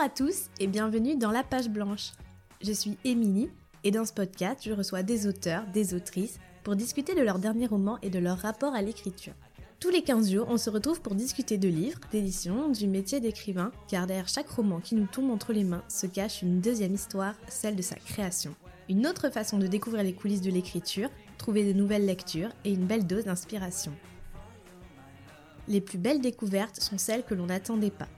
Bonjour à tous et bienvenue dans La Page Blanche. Je suis Émilie et dans ce podcast, je reçois des auteurs, des autrices pour discuter de leur dernier roman et de leur rapport à l'écriture. Tous les 15 jours, on se retrouve pour discuter de livres, d'éditions, du métier d'écrivain, car derrière chaque roman qui nous tombe entre les mains se cache une deuxième histoire, celle de sa création. Une autre façon de découvrir les coulisses de l'écriture, trouver de nouvelles lectures et une belle dose d'inspiration. Les plus belles découvertes sont celles que l'on n'attendait pas.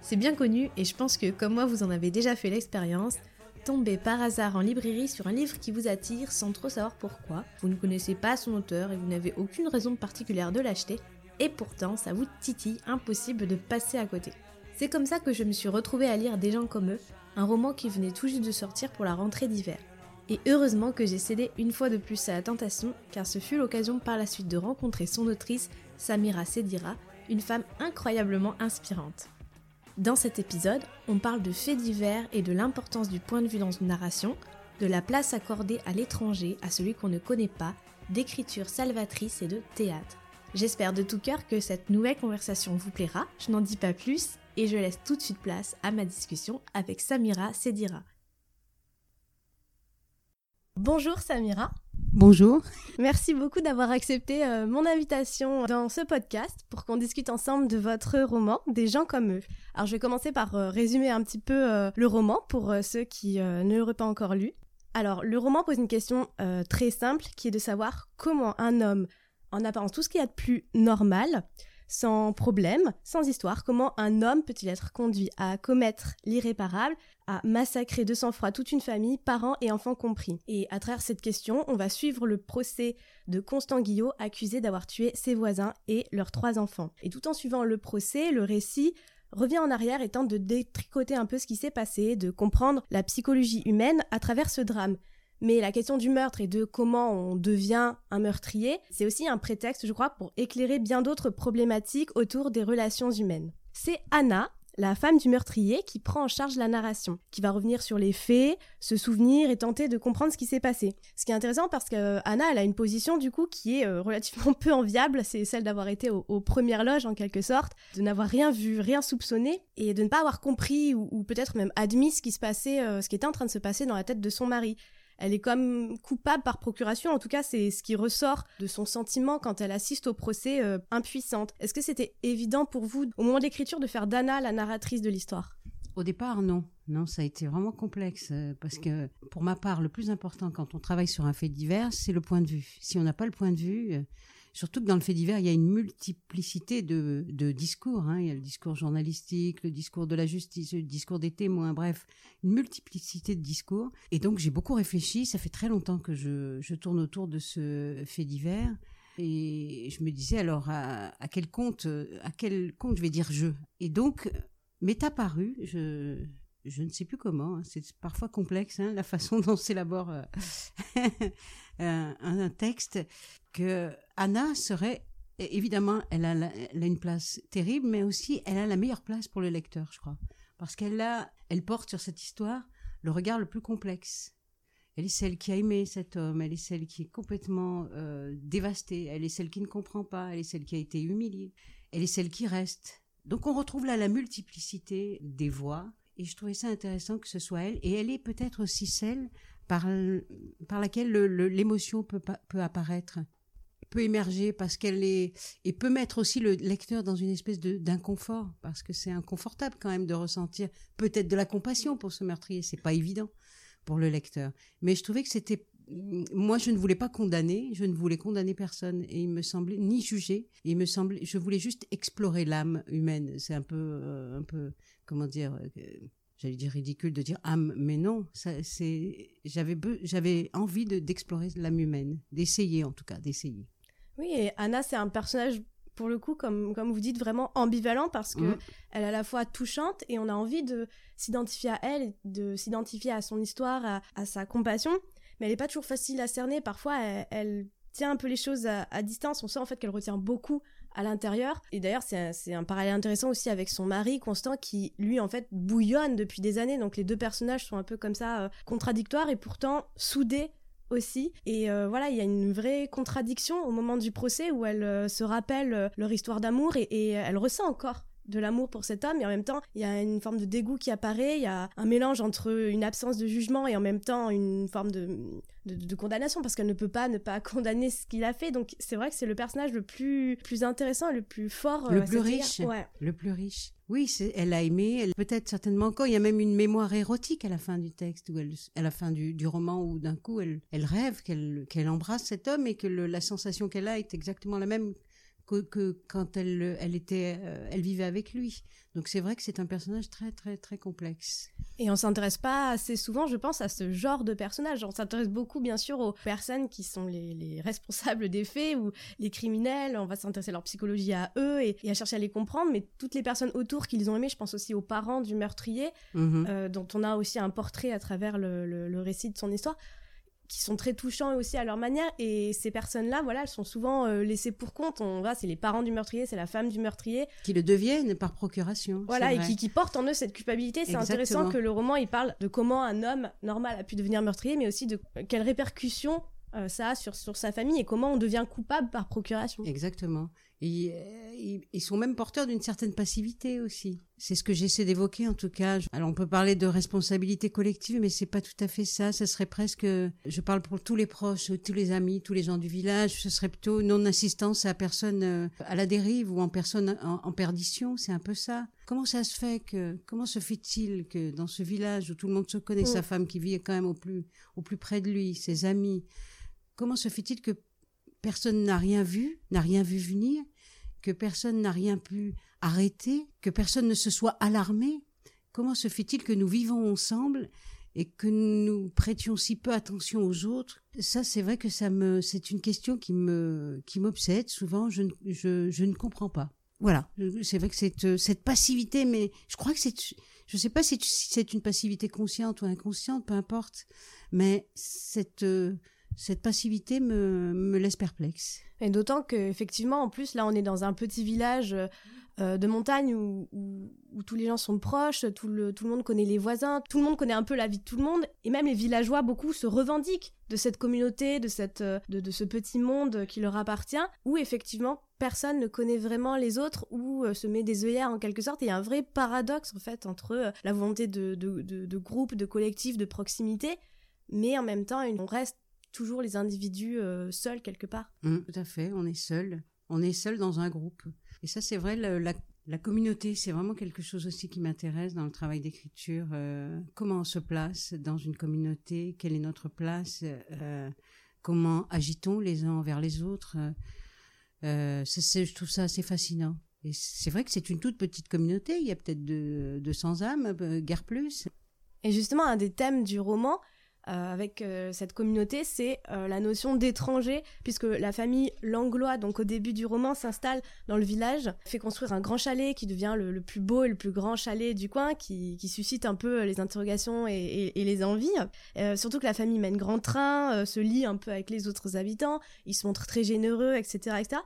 C'est bien connu et je pense que comme moi vous en avez déjà fait l'expérience, tomber par hasard en librairie sur un livre qui vous attire sans trop savoir pourquoi, vous ne connaissez pas son auteur et vous n'avez aucune raison particulière de l'acheter, et pourtant ça vous titille impossible de passer à côté. C'est comme ça que je me suis retrouvée à lire Des gens comme eux, un roman qui venait tout juste de sortir pour la rentrée d'hiver. Et heureusement que j'ai cédé une fois de plus à la tentation, car ce fut l'occasion par la suite de rencontrer son autrice, Samira Sedira, une femme incroyablement inspirante. Dans cet épisode, on parle de faits divers et de l'importance du point de vue dans une narration, de la place accordée à l'étranger, à celui qu'on ne connaît pas, d'écriture salvatrice et de théâtre. J'espère de tout cœur que cette nouvelle conversation vous plaira, je n'en dis pas plus et je laisse tout de suite place à ma discussion avec Samira Sedira. Bonjour Samira. Bonjour. Merci beaucoup d'avoir accepté euh, mon invitation dans ce podcast pour qu'on discute ensemble de votre roman Des gens comme eux. Alors je vais commencer par euh, résumer un petit peu euh, le roman pour ceux qui ne l'auraient pas encore lu. Alors le roman pose une question très simple qui est de savoir comment un homme, en apparence tout ce qu'il y a de plus normal, sans problème, sans histoire, comment un homme peut-il être conduit à commettre l'irréparable, à massacrer de sang-froid toute une famille, parents et enfants compris. Et à travers cette question, on va suivre le procès de Constant Guillot, accusé d'avoir tué ses voisins et leurs trois enfants. Et tout en suivant le procès, le récit revient en arrière et tente de détricoter un peu ce qui s'est passé, de comprendre la psychologie humaine à travers ce drame. Mais la question du meurtre et de comment on devient un meurtrier, c'est aussi un prétexte, je crois, pour éclairer bien d'autres problématiques autour des relations humaines. C'est Anna, la femme du meurtrier, qui prend en charge la narration, qui va revenir sur les faits, se souvenir et tenter de comprendre ce qui s'est passé. Ce qui est intéressant parce que Anna, elle a une position du coup qui est euh, relativement peu enviable, c'est celle d'avoir été aux, premières loges en quelque sorte, de n'avoir rien vu, rien soupçonné et de ne pas avoir compris ou, peut-être même admis ce qui se passait, euh, ce qui était en train de se passer dans la tête de son mari elle est comme coupable par procuration. En tout cas, c'est ce qui ressort de son sentiment quand elle assiste au procès euh, impuissante. Est-ce que c'était évident pour vous, au moment de l'écriture, de faire d'Anna la narratrice de l'histoire? Au départ, non. Non, ça a été vraiment complexe euh, parce que pour ma part, le plus important quand on travaille sur un fait divers, c'est le point de vue. Si on n'a pas le point de vue, euh, Surtout que dans le fait divers, il y a une multiplicité de, discours. Hein. Il y a le discours journalistique, le discours de la justice, le discours des témoins, bref, une multiplicité de discours. Et donc j'ai beaucoup réfléchi. Ça fait très longtemps que je, tourne autour de ce fait divers. Et je me disais alors à, quel compte, à quel compte je vais dire je? Et donc m'est apparu, je, je ne sais plus comment, hein. c'est parfois complexe hein, la façon dont s'élabore euh, un, texte, que Anna serait évidemment, elle a, une place terrible, mais aussi elle a la meilleure place pour le lecteur, je crois, parce qu'elle elle porte sur cette histoire le regard le plus complexe. Elle est celle qui a aimé cet homme, elle est celle qui est complètement euh, dévastée, elle est celle qui ne comprend pas, elle est celle qui a été humiliée, elle est celle qui reste. Donc on retrouve là la multiplicité des voix, et je trouvais ça intéressant que ce soit elle, et elle est peut-être aussi celle par, par laquelle l'émotion peut, peut apparaître, peut émerger parce qu'elle est et peut mettre aussi le lecteur dans une espèce d'inconfort parce que c'est inconfortable quand même de ressentir peut-être de la compassion pour ce meurtrier, c'est pas évident pour le lecteur. Mais je trouvais que c'était moi, je ne voulais pas condamner, je ne voulais condamner personne, et il me semblait ni juger. Et il me semblait, je voulais juste explorer l'âme humaine. C'est un peu, euh, un peu, comment dire, euh, j'allais dire ridicule de dire âme, mais non, c'est, j'avais, j'avais envie d'explorer l'âme humaine, d'essayer en tout cas, d'essayer. Oui, et Anna, c'est un personnage pour le coup, comme, comme vous dites, vraiment ambivalent parce que mmh. elle est à la fois touchante et on a envie de s'identifier à elle, de s'identifier à son histoire, à, sa compassion, mais elle n'est pas toujours facile à cerner. Parfois, elle, tient un peu les choses à, distance. On sent en fait qu'elle retient beaucoup à l'intérieur. Et d'ailleurs, c'est un, parallèle intéressant aussi avec son mari, Constant, qui, lui, en fait, bouillonne depuis des années. Donc les deux personnages sont un peu comme ça, euh, contradictoires et pourtant soudés aussi. Et euh, voilà, il y a une vraie contradiction au moment du procès où elle euh, se rappelle leur histoire d'amour et, elle ressent encore de l'amour pour cet homme, et en même temps, il y a une forme de dégoût qui apparaît, il y a un mélange entre une absence de jugement et en même temps une forme de, de, condamnation, parce qu'elle ne peut pas ne pas condamner ce qu'il a fait. Donc c'est vrai que c'est le personnage le plus, plus intéressant, le plus fort. Le plus riche. Le plus riche. Oui, elle a aimé, elle peut-être certainement encore. Il y a même une mémoire érotique à la fin du texte, elle, à la fin du, du roman, où d'un coup elle, elle rêve qu'elle qu'elle embrasse cet homme et que la sensation qu'elle a est exactement la même que, quand elle, elle était, euh, elle vivait avec lui. Donc c'est vrai que c'est un personnage très très très complexe. Et on s'intéresse pas assez souvent, je pense, à ce genre de personnage. On s'intéresse beaucoup, bien sûr, aux personnes qui sont les, responsables des faits ou les criminels. On va s'intéresser à leur psychologie à eux et, à chercher à les comprendre. Mais toutes les personnes autour qu'ils ont aimées, je pense aussi aux parents du meurtrier, mhm. euh, dont on a aussi un portrait à travers le récit de son histoire qui sont très touchants aussi à leur manière. Et ces personnes-là voilà elles sont souvent euh, laissées pour compte. On voit c'est les parents du meurtrier c'est la femme du meurtrier. Qui le deviennent par procuration voilà et qui, qui, portent en eux cette culpabilité. C'est intéressant que le roman il parle de comment un homme normal a pu devenir meurtrier mais aussi de quelles répercussions euh, ça a sur, sur sa famille et comment on devient coupable par procuration. Exactement et, euh, ils sont même porteurs d'une certaine passivité aussi. C'est ce que j'essaie d'évoquer en tout cas. Alors on peut parler de responsabilité collective, mais c'est pas tout à fait ça. Ce serait presque, je parle pour tous les proches, tous les amis, tous les gens du village. Ce serait plutôt non-assistance à personne euh, à la dérive ou en personne en, perdition. C'est un peu ça. Comment ça se fait que, comment se fait-il que dans ce village où tout le monde se connaît, sa mm. femme qui vit quand même au plus, au plus près de lui, ses amis, comment se fait-il que personne n'a rien vu, n'a rien vu venir, que personne n'a rien pu arrêter, que personne ne se soit alarmé Comment se fait-il que nous vivons ensemble et que nous prêtions si peu attention aux autres? Ça, c'est vrai que ça me, c'est une question qui me, qui m'obsède. Souvent, je ne, je, ne comprends pas. Voilà, c'est vrai que cette, cette passivité, mais je crois que c'est, je sais pas si c'est une passivité consciente ou inconsciente, peu importe, mais cette, cette passivité me, me laisse perplexe. Et d'autant qu'effectivement, en plus, là, on est dans un petit village euh, de montagne où, où, tous les gens sont proches, tout le, tout le monde connaît les voisins, tout le monde connaît un peu la vie de tout le monde, et même les villageois, beaucoup se revendiquent de cette communauté, de, cette, euh, de, de ce petit monde qui leur appartient, où effectivement, personne ne connaît vraiment les autres, ou euh, se met des œillères en quelque sorte, et il y a un vrai paradoxe, en fait, entre la volonté de, de, de, de groupe, de collectif, de proximité, mais en même temps, on reste toujours les individus euh, seuls quelque part. Mmh, tout à fait, on est seul. On est seul dans un groupe. Et ça, c'est vrai, la, communauté, c'est vraiment quelque chose aussi qui m'intéresse dans le travail d'écriture. Euh, comment on se place dans une communauté Quelle est notre place euh, Comment agitons les uns envers les autres Je trouve ça assez fascinant. Et c'est vrai que c'est une toute petite communauté. Il y a peut-être de, 200 âmes, guère plus. Et justement, un des thèmes du roman, euh, avec euh, cette communauté, c'est euh, la notion d'étranger, puisque la famille Langlois, donc au début du roman, s'installe dans le village, fait construire un grand chalet qui devient le, plus beau et le plus grand chalet du coin, qui, suscite un peu les interrogations et, les envies. surtout que la famille mène grand train, se lie un peu avec les autres habitants, ils se montrent très généreux, etc., etc.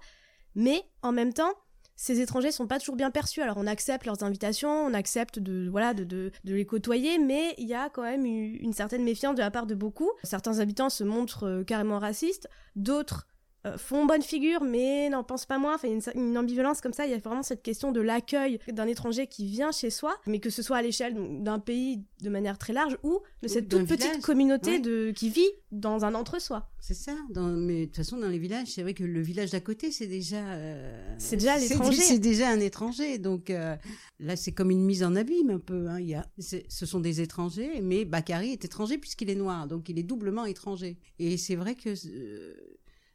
Mais en même temps, ces étrangers sont pas toujours bien perçus. Alors on accepte leurs invitations, on accepte de voilà de, les côtoyer, mais il y a quand même une certaine méfiance de la part de beaucoup. Certains habitants se montrent euh, carrément racistes, d'autres euh, font bonne figure, mais n'en pensent pas moins. Enfin, une, une, ambivalence comme ça. Il y a vraiment cette question de l'accueil d'un étranger qui vient chez soi, mais que ce soit à l'échelle d'un pays de manière très large ou de cette toute petite communauté de, qui vit dans un entre-soi. C'est ça. Dans, mais de toute façon, dans les villages, c'est vrai que le village d'à côté, c'est déjà. Euh, c'est déjà l'étranger. C'est déjà un étranger. Donc euh, là, c'est comme une mise en abîme un peu. Hein. Il y a, ce sont des étrangers, mais Bakary est étranger puisqu'il est noir, donc il est doublement étranger. Et c'est vrai que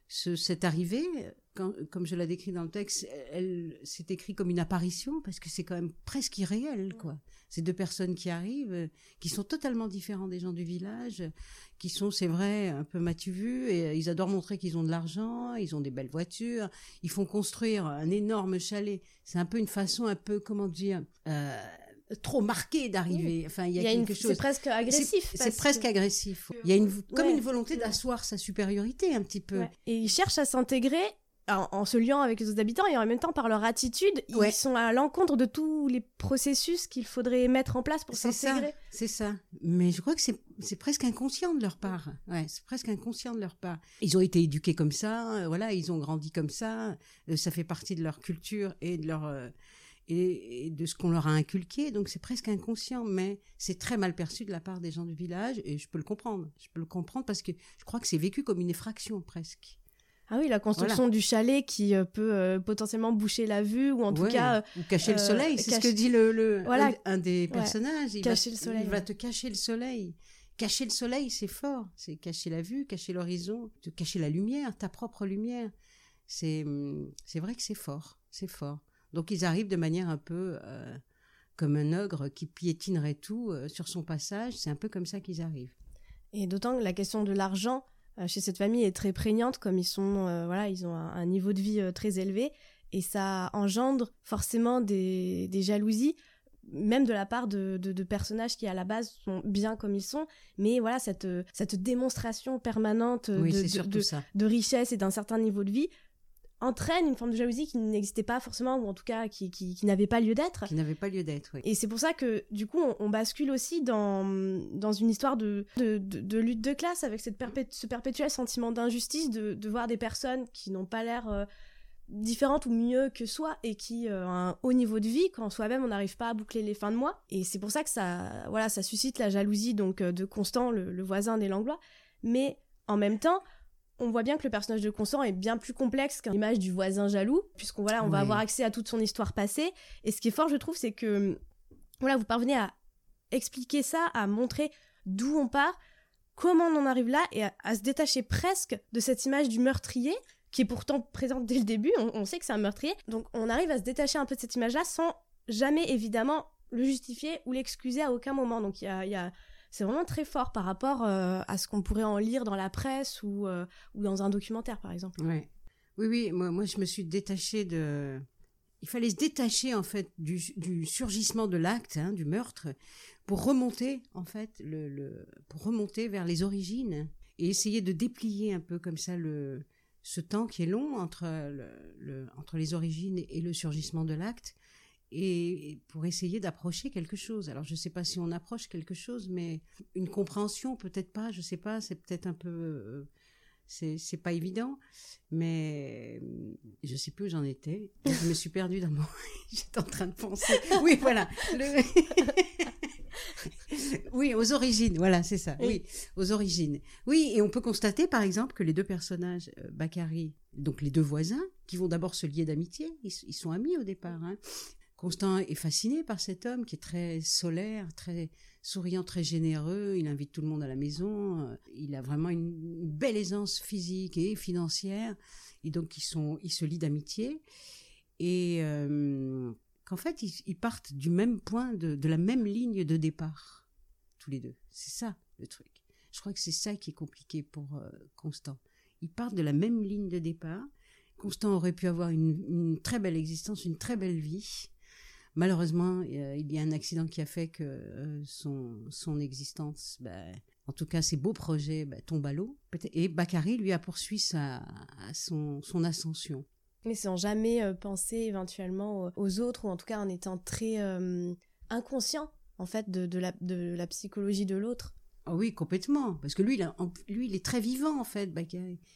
cette arrivée, comme je l'ai décrit dans le texte, elle s'est écrit comme une apparition parce que c'est quand même presque irréel, quoi. Ces deux personnes qui arrivent, qui sont totalement différents des gens du village, qui sont, c'est vrai, un peu matu et ils adorent montrer qu'ils ont de l'argent, ils ont des belles voitures, ils font construire un énorme chalet. C'est un peu une façon, un peu, comment dire, euh, trop marqué d'arriver. Enfin, il y a, quelque chose. C'est presque agressif. C'est presque agressif. Il y a une, comme une volonté d'asseoir sa supériorité un petit peu. Et ils cherchent à s'intégrer en, se liant avec les autres habitants et en même temps par leur attitude, ils sont à l'encontre de tous les processus qu'il faudrait mettre en place pour s'intégrer. C'est ça. Mais je crois que c'est presque inconscient de leur part. Ouais, c'est presque inconscient de leur part. Ils ont été éduqués comme ça, euh, voilà, ils ont grandi comme ça. Euh, ça fait partie de leur culture et de leur euh, et, de ce qu'on leur a inculqué. Donc c'est presque inconscient, mais c'est très mal perçu de la part des gens du village et je peux le comprendre. Je peux le comprendre parce que je crois que c'est vécu comme une effraction presque. Ah oui, la construction du chalet qui euh, peut euh, potentiellement boucher la vue ou en tout cas ou cacher le soleil, c'est ce que dit le, voilà. un, des personnages. Il cacher le soleil. Il va te cacher le soleil. Cacher le soleil, c'est fort. C'est cacher la vue, cacher l'horizon, te cacher la lumière, ta propre lumière. C'est hum, c'est vrai que c'est fort, c'est fort. Donc ils arrivent de manière un peu euh, comme un ogre qui piétinerait tout euh, sur son passage. C'est un peu comme ça qu'ils arrivent. Et d'autant que la question de l'argent euh, chez cette famille est très prégnante, comme ils sont, voilà, ils ont un, niveau de vie très élevé, et ça engendre forcément des, jalousies même de la part de, personnages qui à la base sont bien comme ils sont, mais voilà cette, cette démonstration permanente de, richesse et d'un certain niveau de vie entraîne une forme de jalousie qui n'existait pas forcément, ou en tout cas qui, qui, n'avait pas lieu d'être. Qui n'avait pas lieu d'être, oui. Et c'est pour ça que, du coup, on, bascule aussi dans, dans une histoire de, de, lutte de classe, avec cette ce perpétuel sentiment d'injustice, de, voir des personnes qui n'ont pas l'air euh, différentes ou mieux que soi, et qui euh, ont un haut niveau de vie, quand soi-même on n'arrive pas à boucler les fins de mois. Et c'est pour ça que ça, voilà, ça suscite la jalousie donc euh, de Constant, le, le voisin des Langlois. Mais en même temps, on voit bien que le personnage de Constant est bien plus complexe qu'une image du voisin jaloux, puisqu'on voilà, on va avoir accès à toute son histoire passée. Et ce qui est fort, je trouve, c'est que voilà, vous parvenez à expliquer ça, à montrer d'où on part, comment on en arrive là, et à, se détacher presque de cette image du meurtrier, qui est pourtant présente dès le début. On, sait que c'est un meurtrier, donc on arrive à se détacher un peu de cette image-là sans jamais évidemment le justifier ou l'excuser à aucun moment. Donc il y a c'est vraiment très fort par rapport euh, à ce qu'on pourrait en lire dans la presse ou, euh, dans un documentaire, par exemple. Oui, oui, moi, moi je me suis détachée de... Il fallait se détacher en fait du, surgissement de l'acte, hein, du meurtre, pour remonter en fait le, pour remonter vers les origines et essayer de déplier un peu comme ça le ce temps qui est long entre le, entre les origines et le surgissement de l'acte et pour essayer d'approcher quelque chose. Alors je ne sais pas si on approche quelque chose, mais une compréhension peut-être pas. Je ne sais pas. C'est peut-être un peu, euh, c'est pas évident, mais je sais plus où j'en étais. Je me suis perdue dans mon. J'étais en train de penser. Oui, voilà. oui, aux origines. Voilà, c'est ça. Oui. aux origines. Oui, et on peut constater par exemple que les deux personnages, euh, Bakary, donc les deux voisins, qui vont d'abord se lier d'amitié, ils, ils, sont amis au départ. Hein. Constant est fasciné par cet homme qui est très solaire, très souriant, très généreux. Il invite tout le monde à la maison. Euh, il a vraiment une, belle aisance physique et financière. Et donc ils se lient d'amitié. Et euh, qu'en fait ils, partent du même point, de, la même ligne de départ, tous les deux. C'est ça le truc. Je crois que c'est ça qui est compliqué pour euh, Constant. Ils partent de la même ligne de départ. Constant aurait pu avoir une très belle existence, une très belle vie malheureusement, il y a un accident qui a fait que euh, son, son existence, ben, en tout cas ses beaux projets, ben, tombent à l'eau. Et Bakary, lui, a poursuivi sa, son, son ascension. Mais sans jamais euh, penser éventuellement aux autres, ou en tout cas en étant très euh, inconscient, en fait, de, de la psychologie de l'autre. Ah oui, complètement. Parce que lui, il lui, il est très vivant en fait.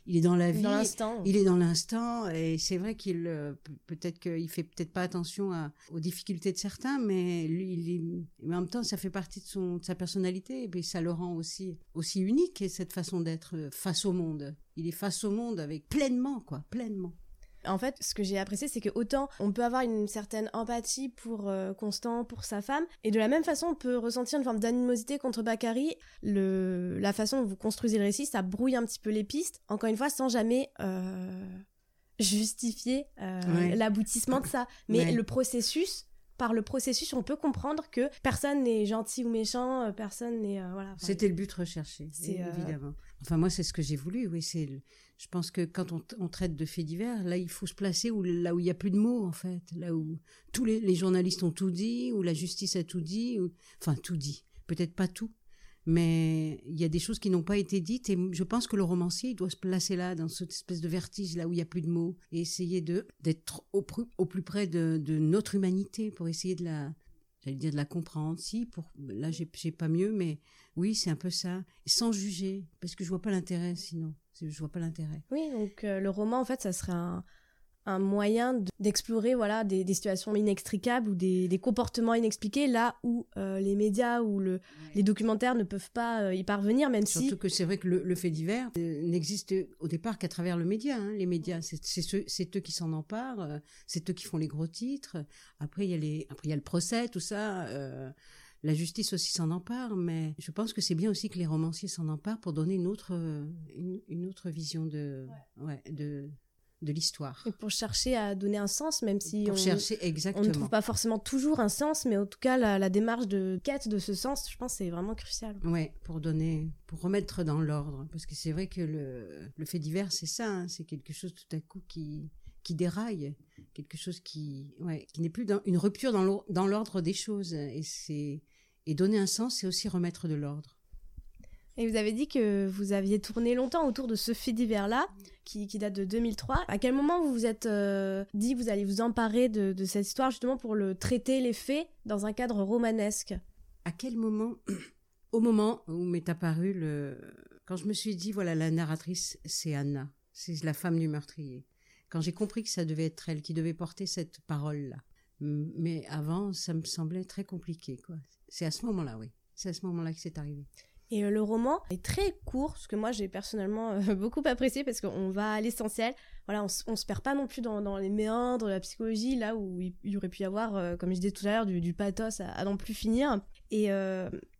Il est dans la vie. Dans l'instant. Il est dans l'instant. Et c'est vrai qu'il euh, peut-être qu'il fait peut-être pas attention aux difficultés de certains, mais lui, il mais en même temps, ça fait partie de son de sa personnalité. Et puis ça le rend aussi aussi unique cette façon d'être euh, face au monde. Il est face au monde avec pleinement quoi, pleinement. En fait, ce que j'ai apprécié, c'est que autant on peut avoir une certaine empathie pour euh, Constant, pour sa femme, et de la même façon, on peut ressentir une forme d'animosité contre Bakary. Le, la façon dont vous construisez le récit, ça brouille un petit peu les pistes, encore une fois, sans jamais euh, justifier euh, l'aboutissement de ça. Mais le processus, par le processus, on peut comprendre que personne n'est gentil ou méchant, personne n'est voilà. C'était le but recherché, évidemment. Enfin moi c'est ce que j'ai voulu, oui c'est je pense que quand on, traite de faits divers, là, il faut se placer où, là où il n'y a plus de mots, en fait. Là où tous les, journalistes ont tout dit, où la justice a tout dit, enfin, tout dit. Peut-être pas tout, mais il y a des choses qui n'ont pas été dites et je pense que le romancier il doit se placer là dans cette espèce de vertige là où il n'y a plus de mots et essayer de d'être au, au, plus près de, de, notre humanité pour essayer de la j'allais dire de la comprendre. Si pour là j'ai pas mieux mais oui c'est un peu ça. Sans juger parce que je vois pas l'intérêt sinon. Je vois pas l'intérêt. Oui, donc euh, le roman, en fait, ça serait un, un moyen d'explorer voilà des, situations inextricables ou des, comportements inexpliqués là où euh, les médias ou le, les documentaires ne peuvent pas euh, y parvenir même si surtout que c'est vrai que le, fait divers euh, n'existe au départ qu'à travers le média hein. les médias. C'est eux qui s'en emparent c'est eux qui font les gros titres. Après il y a les après il y a le procès tout ça la justice aussi s'en empare, mais je pense que c'est bien aussi que les romanciers s'en emparent pour donner une autre, une, autre vision de, ouais, de, de l'histoire. Et pour chercher à donner un sens, même si on, chercher exactement. on ne trouve pas forcément toujours un sens, mais en tout cas la, démarche de quête de ce sens, je pense, c'est vraiment crucial. Ouais, pour donner, pour remettre dans l'ordre, parce que c'est vrai que le, le fait divers, c'est ça, hein, c'est quelque chose tout à coup qui qui déraille, quelque chose qui, ouais, qui n'est plus dans une rupture dans l'ordre des choses, et c'est et donner un sens, c'est aussi remettre de l'ordre. Et vous avez dit que vous aviez tourné longtemps autour de ce fait divers-là, qui, date de 2003. À quel moment vous vous êtes euh, dit que vous allez vous emparer de, cette histoire justement pour le traiter les faits dans un cadre romanesque? À quel moment Au moment où m'est apparu le... Quand je me suis dit, voilà, la narratrice, c'est Anna, c'est la femme du meurtrier. Quand j'ai compris que ça devait être elle qui devait porter cette parole-là. Mais avant, ça me semblait très compliqué, quoi. C'est à ce moment-là, oui. C'est à ce moment-là que c'est arrivé. Et euh, le roman est très court, ce que moi j'ai personnellement euh, beaucoup apprécié parce qu'on va à l'essentiel. Voilà, on, on, se perd pas non plus dans, les méandres de la psychologie, là où il, y aurait pu y avoir, euh, comme je disais tout à l'heure, du, pathos à, n'en plus finir. Et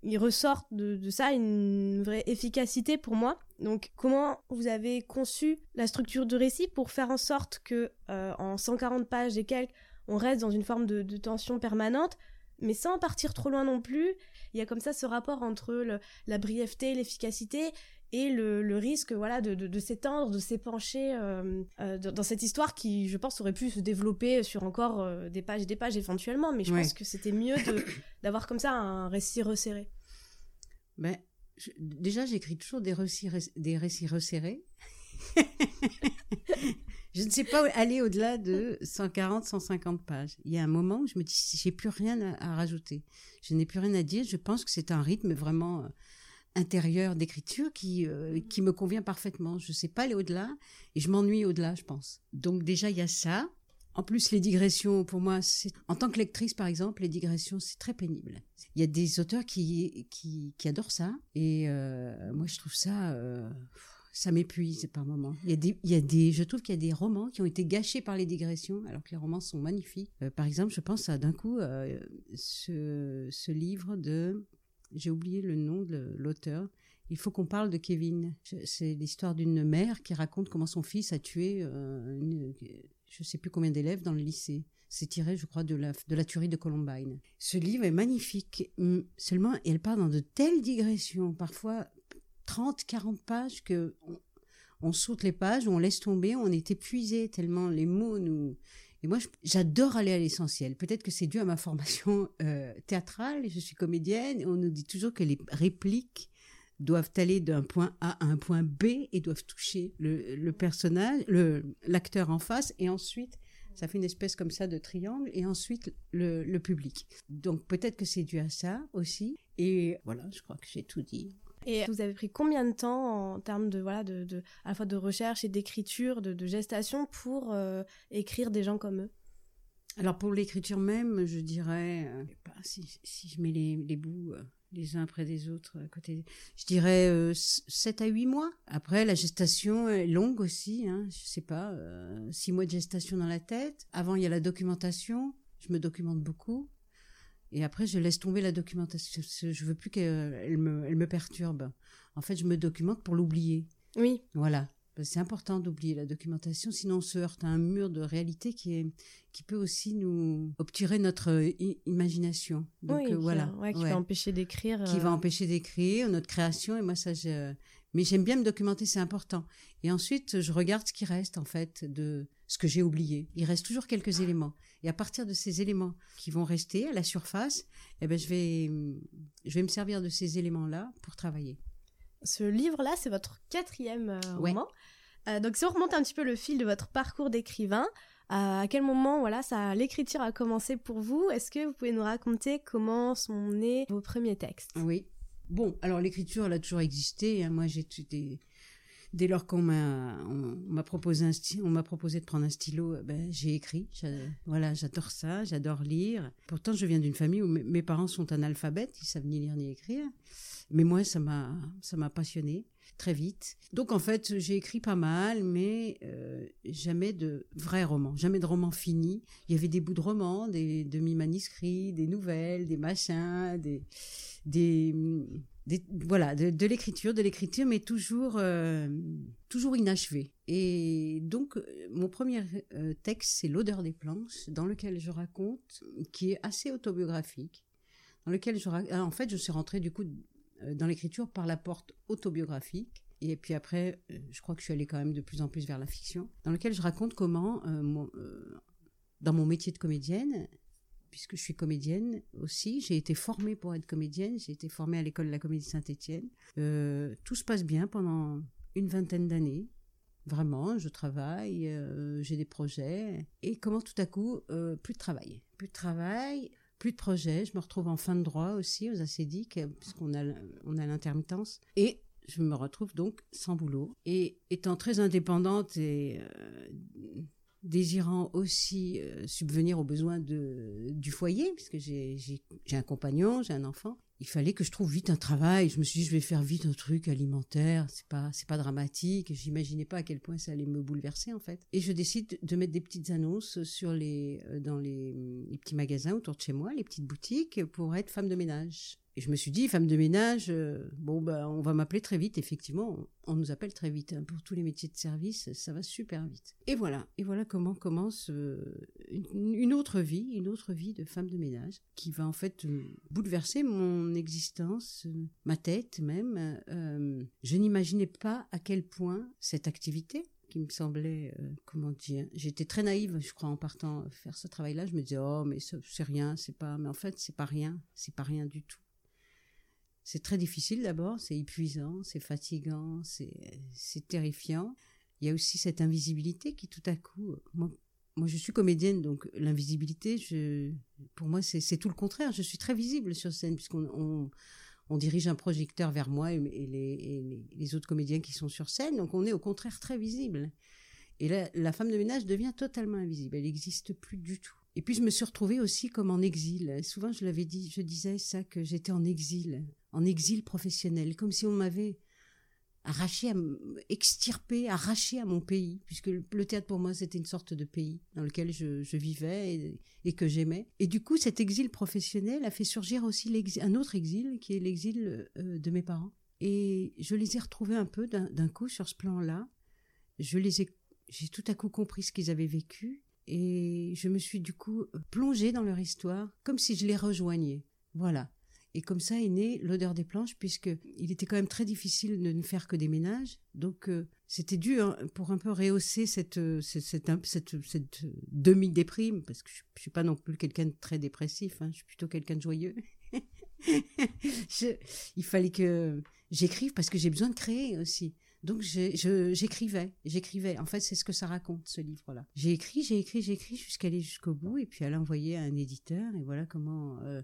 il ressort de, ça une vraie efficacité pour moi. Donc, comment vous avez conçu la structure de récit pour faire en sorte que, en 140 pages et quelques, on reste dans une forme de tension permanente, mais sans partir trop loin non plus il y a comme ça ce rapport entre la brièveté, l'efficacité et le, risque voilà de, s'étendre, de s'épancher euh, euh, dans cette histoire qui, je pense, aurait pu se développer sur encore euh, des pages et des pages éventuellement, mais je pense que c'était mieux d'avoir comme ça un récit resserré. Ben, déjà, j'écris toujours des récits, des récits resserrés. je ne sais pas aller au-delà de 140, 150 pages. Il y a un moment où je me dis, j'ai plus rien à, rajouter. Je n'ai plus rien à dire. Je pense que c'est un rythme vraiment euh, intérieur d'écriture qui, euh, qui me convient parfaitement. Je ne sais pas aller au-delà et je m'ennuie au-delà, je pense. Donc déjà, il y a ça. En plus, les digressions, pour moi, en tant que lectrice, par exemple, les digressions, c'est très pénible. Il y a des auteurs qui, qui, adorent ça. Et euh, moi, je trouve ça ça m'épuise par moments. Il y a des, il y a des, je trouve qu'il y a des romans qui ont été gâchés par les digressions, alors que les romans sont magnifiques. Euh, par exemple, je pense à d'un coup euh, ce, ce livre de, j'ai oublié le nom de l'auteur. Il faut qu'on parle de Kevin. C'est l'histoire d'une mère qui raconte comment son fils a tué, euh, une, je sais plus combien d'élèves dans le lycée. C'est tiré, je crois, de la, de la tuerie de Columbine. Ce livre est magnifique. Hum, seulement, elle part dans de telles digressions, parfois 30, 40 pages que on, saute les pages, on laisse tomber, on est épuisé tellement les mots nous. Et moi, j'adore aller à l'essentiel. Peut-être que c'est dû à ma formation euh, théâtrale. Je suis comédienne on nous dit toujours que les répliques doivent aller d'un point A à un point B et doivent toucher le, personnage, l'acteur en face, et ensuite ça fait une espèce comme ça de triangle, et ensuite le, le public. Donc peut-être que c'est dû à ça aussi. Et voilà, je crois que j'ai tout dit. Et vous avez pris combien de temps en termes de voilà de, de à la fois de recherche et d'écriture, de, de, gestation pour euh, écrire des gens comme eux? Alors pour l'écriture même, je dirais, euh, si, si, je mets les, les bouts euh, les uns après des autres à côté, je dirais 7 à 8 mois. Après, la gestation est longue aussi, hein, je sais pas, 6 mois de gestation dans la tête. Avant, il y a la documentation, je me documente beaucoup. Et après, je laisse tomber la documentation. Je veux plus qu'elle me, elle me perturbe. En fait, je me documente pour l'oublier. Oui. Voilà. C'est important d'oublier la documentation, sinon on se heurte à un mur de réalité qui, est, qui peut aussi nous obturer notre imagination. Donc oui, voilà. qui va empêcher d'écrire. Qui va euh, empêcher d'écrire, notre création. Et moi, ça, je... Mais j'aime bien me documenter, c'est important. Et ensuite, je regarde ce qui reste, en fait, de ce que j'ai oublié. Il reste toujours quelques éléments. Et à partir de ces éléments qui vont rester à la surface, eh ben, je, vais, je vais me servir de ces éléments-là pour travailler. Ce livre-là, c'est votre quatrième euh, roman. Euh, donc, si on remonte un petit peu le fil de votre parcours d'écrivain, à quel moment voilà ça l'écriture a commencé pour vous? Est-ce que vous pouvez nous raconter comment sont nés vos premiers textes? Oui. Bon, alors l'écriture, elle a toujours existé. Hein. Moi, j'ai dès lors qu'on m'a on, m'a proposé on m'a proposé de prendre un stylo, ben j'ai écrit. Voilà, j'adore ça, j'adore lire. Pourtant, je viens d'une famille où mes parents sont analphabètes, ils savent ni lire ni écrire. Mais moi, ça m'a ça m'a passionné très vite. Donc en fait, j'ai écrit pas mal, mais euh, jamais de vrais romans, jamais de romans finis. Il y avait des bouts de romans, des demi-manuscrits, des nouvelles, des machins, des, des, voilà, de, l'écriture, de l'écriture, mais toujours, euh, toujours inachevé. Et donc, mon premier euh, texte, c'est L'odeur des planches, dans lequel je raconte, qui est assez autobiographique, dans lequel je, en fait, je suis rentrée du coup euh, dans l'écriture par la porte autobiographique. Et puis après, euh, je crois que je suis allée quand même de plus en plus vers la fiction, dans lequel je raconte comment, euh, dans mon métier de comédienne, puisque je suis comédienne aussi, j'ai été formée pour être comédienne, j'ai été formée à l'école de la comédie Saint-Étienne. tout se passe bien pendant une vingtaine d'années. Vraiment, je travaille, j'ai des projets. Et comment tout à coup, plus de travail. Plus de travail, plus de projets. Je me retrouve en fin de droit aussi aux acédiques, puisqu'on a, on a l'intermittence. Et je me retrouve donc sans boulot. Et étant très indépendante et euh, désirant aussi euh, subvenir aux besoins de, du foyer, puisque j'ai un compagnon, j'ai un enfant, il fallait que je trouve vite un travail. Je me suis dit, je vais faire vite un truc alimentaire. C'est pas, c'est pas dramatique. J'imaginais pas à quel point ça allait me bouleverser, en fait. Et je décide de mettre des petites annonces sur les, euh, dans les, les petits magasins autour de chez moi, les petites boutiques, pour être femme de ménage. Et je me suis dit, femme de ménage, euh, bon, bah, on va m'appeler très vite. Effectivement, on, nous appelle très vite. Hein. Pour tous les métiers de service, ça va super vite. Et voilà. Et voilà comment commence euh, une, autre vie, une autre vie de femme de ménage qui va en fait euh, bouleverser mon existence, ma tête même. je n'imaginais pas à quel point cette activité, qui me semblait, comment dire, j'étais très naïve, je crois, en partant faire ce travail-là. Je me disais, oh, mais c'est rien, c'est pas, mais en fait, c'est pas rien, c'est pas rien du tout. C'est très difficile d'abord, c'est épuisant, c'est fatigant, c'est terrifiant. Il y a aussi cette invisibilité qui tout à coup, moi, moi je suis comédienne, donc l'invisibilité, pour moi c'est tout le contraire. Je suis très visible sur scène puisqu'on on, dirige un projecteur vers moi et, les, les, autres comédiens qui sont sur scène, donc on est au contraire très visible. Et là, la femme de ménage devient totalement invisible, elle n'existe plus du tout. Et puis je me suis retrouvée aussi comme en exil. Souvent je l'avais dit, je disais ça que j'étais en exil, en exil professionnel, comme si on m'avait arraché, à, extirpé, arraché à mon pays, puisque le théâtre pour moi c'était une sorte de pays dans lequel je, vivais et, que j'aimais. Et du coup cet exil professionnel a fait surgir aussi un autre exil qui est l'exil euh, de mes parents. Et je les ai retrouvés un peu d'un coup sur ce plan-là. Je les ai, j'ai tout à coup compris ce qu'ils avaient vécu et je me suis du coup plongée dans leur histoire comme si je les rejoignais. Voilà. Et comme ça est née l'odeur des planches, puisque il était quand même très difficile de ne faire que des ménages. Donc euh, c'était dû hein, pour un peu rehausser cette, cette, cette, demi-déprime, parce que je, ne suis pas non plus quelqu'un de très dépressif, hein, je suis plutôt quelqu'un de joyeux. il fallait que j'écrive parce que j'ai besoin de créer aussi. Donc j'écrivais, j'écrivais. En fait, c'est ce que ça raconte ce livre-là. J'ai écrit, j'ai écrit, j'ai écrit jusqu'à aller jusqu'au bout, et puis à l'envoyer à un éditeur. Et voilà comment euh,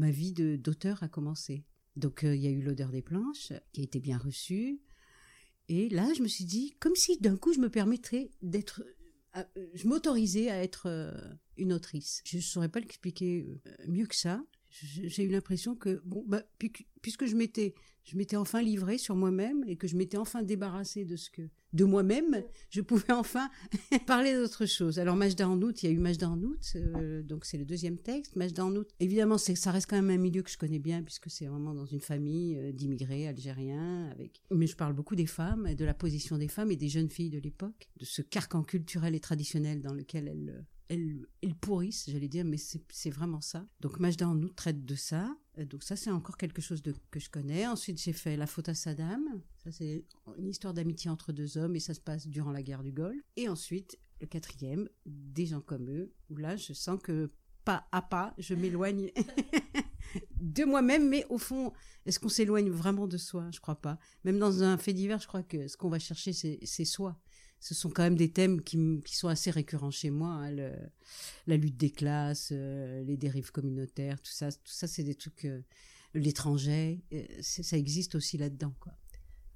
ma vie d'auteur a commencé. Donc euh, il y a eu l'odeur des planches qui a été bien reçue. Et là, je me suis dit, comme si d'un coup je me permettrais d'être, euh, je m'autorisais à être une autrice. Je ne saurais pas l'expliquer mieux que ça j'ai eu l'impression que bon bah, puisque je m'étais je m'étais enfin livrée sur moi-même et que je m'étais enfin débarrassée de ce que de moi-même, je pouvais enfin parler d'autre chose. Alors Majda en août, il y a eu Majda en août, euh, donc c'est le deuxième texte. Majda en août, évidemment, c'est ça reste quand même un milieu que je connais bien puisque c'est vraiment dans une famille euh, d'immigrés algériens avec. Mais je parle beaucoup des femmes, de la position des femmes et des jeunes filles de l'époque, de ce carcan culturel et traditionnel dans lequel elles elles, pourrissent, j'allais dire, mais c'est vraiment ça. Donc Majda en nous traite de ça. Euh, donc ça, c'est encore quelque chose de, que je connais. Ensuite, j'ai fait La faute à Saddam. Ça, c'est une histoire d'amitié entre deux hommes et ça se passe durant la guerre du Golfe. Et ensuite, le quatrième, Des gens comme eux, où là, je sens que pas à pas, je m'éloigne de moi-même, mais au fond, est-ce qu'on s'éloigne vraiment de soi? Je crois pas. Même dans un fait divers, je crois que ce qu'on va chercher, c'est soi ce sont quand même des thèmes qui, sont assez récurrents chez moi. Hein, la lutte des classes, euh, les dérives communautaires, tout ça, tout ça, c'est des trucs. Euh, l'étranger, euh, ça existe aussi là-dedans, quoi.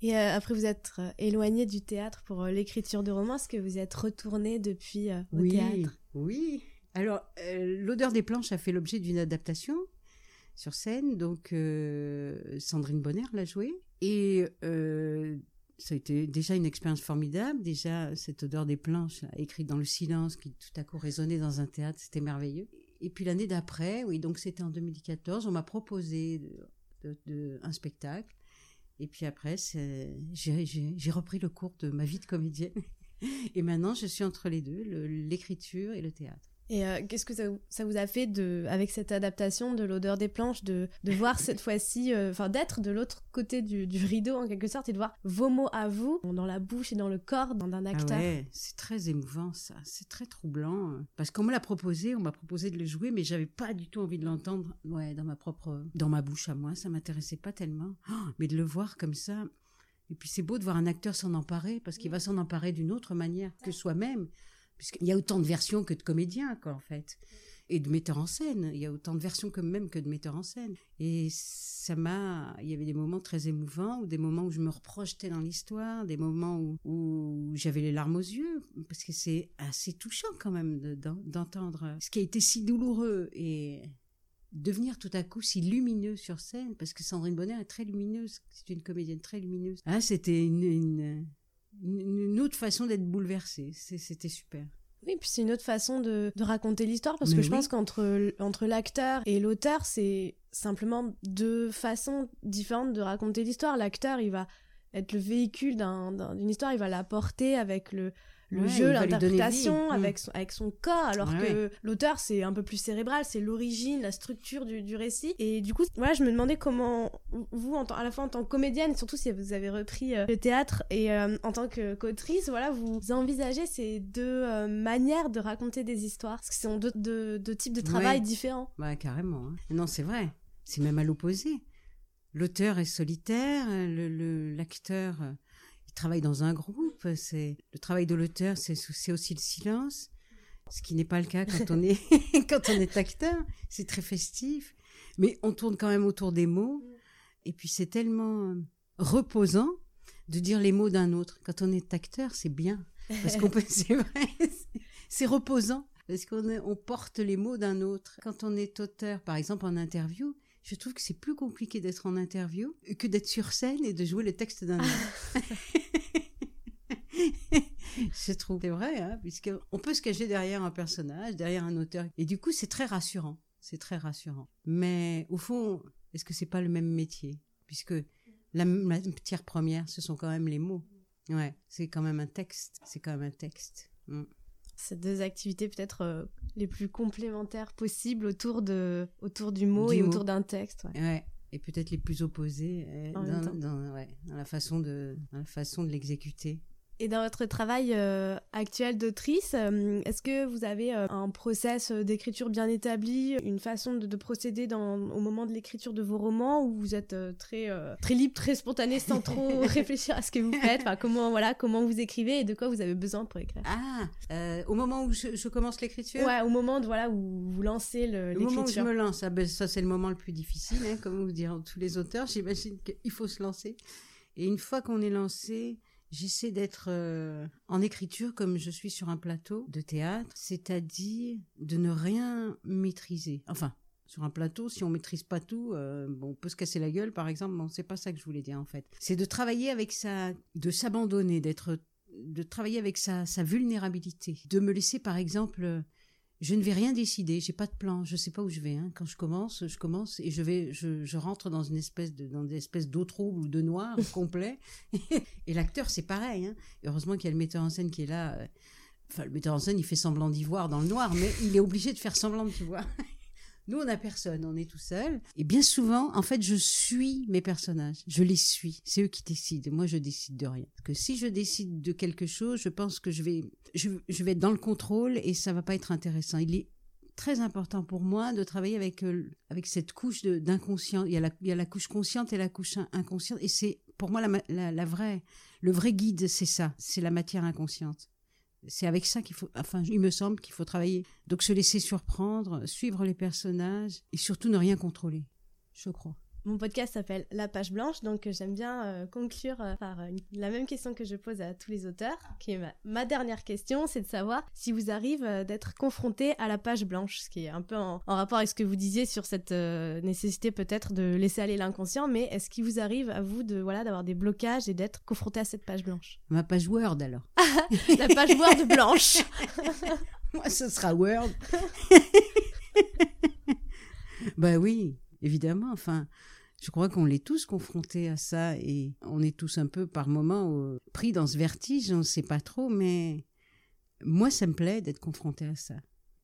Et euh, après vous êtes éloigné du théâtre pour l'écriture de romans, est-ce que vous êtes retourné depuis au oui, théâtre? Oui. Alors, l'odeur des planches a fait l'objet d'une adaptation sur scène, donc Sandrine Bonner l'a joué. Et ça a été déjà une expérience formidable. Déjà, cette odeur des planches, écrite dans le silence, qui tout à coup résonnait dans un théâtre, c'était merveilleux. Et puis l'année d'après, oui, donc c'était en 2014, on m'a proposé de, un spectacle. Et puis après, j'ai repris le cours de ma vie de comédienne. Et maintenant, je suis entre les deux, l'écriture et le théâtre. Et euh, qu'est-ce que ça, vous a fait de, avec cette adaptation de l'odeur des planches, de, de voir cette fois-ci, euh, enfin d'être de l'autre côté du, du, rideau en quelque sorte et de voir vos mots à vous dans la bouche et dans le corps d'un acteur. Ah ouais, c'est très émouvant ça, c'est très troublant. Hein. Parce qu'on me l'a proposé, on m'a proposé de le jouer, mais j'avais pas du tout envie de l'entendre. Ouais, dans ma propre, dans ma bouche à moi, ça m'intéressait pas tellement. Oh, mais de le voir comme ça. Et puis c'est beau de voir un acteur s'en emparer parce qu'il va s'en emparer d'une autre manière que soi-même puisqu'il y a autant de versions que de comédiens, quoi, en fait, et de metteurs en scène. Il y a autant de versions que même que de metteurs en scène. Et ça m'a, il y avait des moments très émouvants, ou des moments où je me reprojetais dans l'histoire, des moments où, j'avais les larmes aux yeux, parce que c'est assez touchant quand même d'entendre ce qui a été si douloureux et devenir tout à coup si lumineux sur scène, parce que Sandrine Bonner est très lumineuse, c'est une comédienne très lumineuse. Ah, c'était une autre façon d'être bouleversé. C'était super. Oui, puis c'est une autre façon de, raconter l'histoire parce que je pense qu'entre entre l'acteur et l'auteur, c'est simplement deux façons différentes de raconter l'histoire. L'acteur, il va être le véhicule d'une histoire, il va la porter avec le, le jeu, l'interprétation, mm. avec, son, avec son corps, alors que l'auteur, c'est un peu plus cérébral, c'est l'origine, la structure du, du, récit. Et du coup, voilà, je me demandais comment vous, en à la fois en tant que comédienne, surtout si vous avez repris euh, le théâtre, et euh, en tant qu'autrice, voilà, vous envisagez ces deux euh, manières de raconter des histoires, parce que ce sont deux, deux, types de travail différents. Ouais, carrément. Hein. Non, c'est vrai. C'est même à l'opposé. L'auteur est solitaire, l'acteur... Le, travaille dans un groupe. C'est le travail de l'auteur, c'est aussi le silence, ce qui n'est pas le cas quand on est quand on est acteur. C'est très festif, mais on tourne quand même autour des mots. Et puis c'est tellement euh, reposant de dire les mots d'un autre. Quand on est acteur, c'est bien parce qu'on peut, c'est vrai, c'est reposant parce qu'on on porte les mots d'un autre. Quand on est auteur, par exemple en interview, je trouve que c'est plus compliqué d'être en interview que d'être sur scène et de jouer le texte d'un autre. Trouve c'est vrai, hein, puisqu'on peut se cacher derrière un personnage, derrière un auteur, et du coup c'est très rassurant, c'est très rassurant. Mais au fond, est-ce que c'est pas le même métier, puisque la matière première, ce sont quand même les mots. Ouais, c'est quand même un texte, c'est quand même un texte. Mm ces deux activités peut-être euh, les plus complémentaires possibles autour, de, autour du mot et autour d'un texte. Ouais. Et peut-être les plus opposés euh, dans, dans, ouais, dans, la façon de, dans la façon de l'exécuter. Et dans votre travail euh, actuel d'autrice, euh, est-ce que vous avez euh, un process d'écriture bien établi, une façon de, procéder dans, au moment de l'écriture de vos romans, où vous êtes très très libre, très spontané, sans trop réfléchir à ce que vous faites? Enfin, comment voilà comment vous écrivez et de quoi vous avez besoin pour écrire? Ah, au moment où je, commence l'écriture? Ouais, au moment de, voilà où vous lancez l'écriture. Au moment où je me lance, ah ben, ça c'est le moment le plus difficile, hein, comme vous diront tous les auteurs. J'imagine qu'il faut se lancer. Et une fois qu'on est lancé, J'essaie d'être euh, en écriture comme je suis sur un plateau de théâtre, c'est-à-dire de ne rien maîtriser. Enfin, sur un plateau, si on maîtrise pas tout, euh, on peut se casser la gueule, par exemple. Bon, c'est pas ça que je voulais dire en fait. C'est de travailler avec sa, de s'abandonner, d'être, de travailler avec sa vulnérabilité, de me laisser, par exemple, je ne vais rien décider, j'ai pas de plan, je sais pas où je vais. Hein. Quand je commence, je commence et je vais, je, rentre dans une espèce de, dans des espèces d'eau trouble ou de noir complet. et l'acteur, c'est pareil. Hein. heureusement qu'il y a le metteur en scène qui est là. Euh, enfin, le metteur en scène, il fait semblant d'y voir dans le noir, mais il est obligé de faire semblant de y voir. Nous, on n'a personne, on est tout seul. Et bien souvent, en fait, je suis mes personnages. Je les suis. C'est eux qui décident. Moi, je décide de rien. Que si je décide de quelque chose, je pense que je vais, je, vais être dans le contrôle et ça va pas être intéressant. Il est très important pour moi de travailler avec euh, avec cette couche d'inconscient. Il y a la couche consciente et la couche inconsciente et c'est pour moi la vraie le vrai guide c'est ça, c'est la matière inconsciente. C'est avec ça qu'il faut, enfin, il me semble qu'il faut travailler. Donc se laisser surprendre, suivre les personnages et surtout ne rien contrôler. Je crois. Mon podcast s'appelle La page blanche, donc j'aime bien conclure par la même question que je pose à tous les auteurs, qui est ma, dernière question, c'est de savoir si vous arrive d'être confronté à la page blanche, ce qui est un peu en, rapport avec ce que vous disiez sur cette nécessité peut-être de laisser aller l'inconscient, mais est-ce qu'il vous arrive à vous de voilà d'avoir des blocages et d'être confronté à cette page blanche? Ma page Word alors. la page Word blanche. Moi, ce sera Word. bah oui, évidemment. Enfin, je crois qu'on est tous confrontés à ça et on est tous un peu par moments pris dans ce vertige, on ne sait pas trop, mais moi, ça me plaît d'être confronté à ça.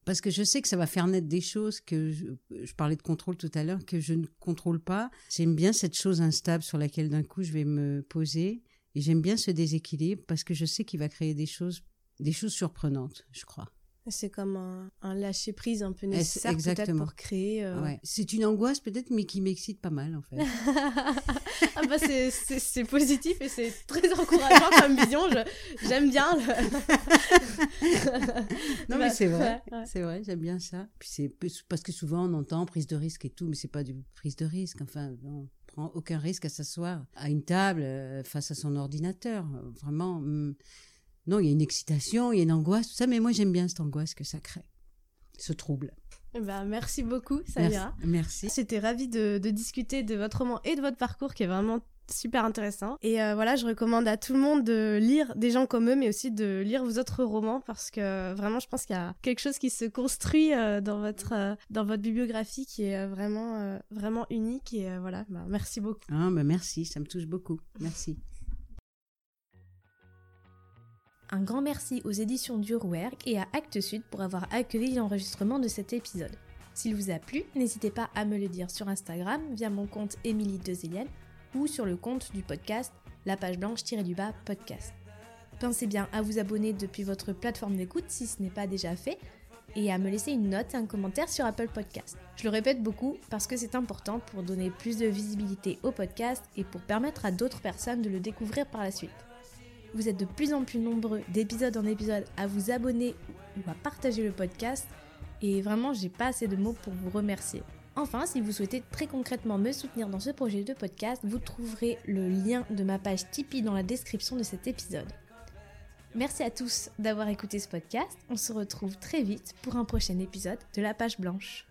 Parce que je sais que ça va faire naître des choses que je, je parlais de contrôle tout à l'heure, que je ne contrôle pas. J'aime bien cette chose instable sur laquelle d'un coup je vais me poser. Et j'aime bien ce déséquilibre parce que je sais qu'il va créer des choses, des choses surprenantes, je crois. C'est comme un, lâcher prise un peu nécessaire peut-être pour créer. Euh, c'est une angoisse peut-être, mais qui m'excite pas mal en fait. ah bah c'est positif et c'est très encourageant comme vision. J'aime bien. non mais c'est vrai, c'est vrai, j'aime bien ça. Puis c'est parce que souvent on entend prise de risque et tout, mais c'est pas du prise de risque. Enfin, on prend aucun risque à s'asseoir à une table euh, face à son ordinateur. Vraiment. Hmm, non, il y a une excitation, il y a une angoisse, tout ça, mais moi j'aime bien cette angoisse que ça crée, ce trouble. Eh ben, merci beaucoup, Samira. Merci. J'étais ravie de, discuter de votre roman et de votre parcours qui est vraiment super intéressant. Et euh, voilà, je recommande à tout le monde de lire des gens comme eux, mais aussi de lire vos autres romans parce que vraiment, je pense qu'il y a quelque chose qui se construit euh, dans votre euh, dans votre bibliographie qui est vraiment vraiment unique. Et voilà, bah, merci beaucoup. Ah, bah merci, ça me touche beaucoup. Merci. Un grand merci aux éditions Durwerk et à Actes Sud pour avoir accueilli l'enregistrement de cet épisode. S'il vous a plu, n'hésitez pas à me le dire sur Instagram via mon compte Émilie Dezelienne ou sur le compte du podcast La page blanche-du-bas podcast. Pensez bien à vous abonner depuis votre plateforme d'écoute si ce n'est pas déjà fait et à me laisser une note et un commentaire sur Apple Podcast. Je le répète beaucoup parce que c'est important pour donner plus de visibilité au podcast et pour permettre à d'autres personnes de le découvrir par la suite. Vous êtes de plus en plus nombreux d'épisode en épisode à vous abonner ou à partager le podcast et vraiment j'ai pas assez de mots pour vous remercier. Enfin, si vous souhaitez très concrètement me soutenir dans ce projet de podcast, vous trouverez le lien de ma page Tipeee dans la description de cet épisode. Merci à tous d'avoir écouté ce podcast. On se retrouve très vite pour un prochain épisode de La Page Blanche.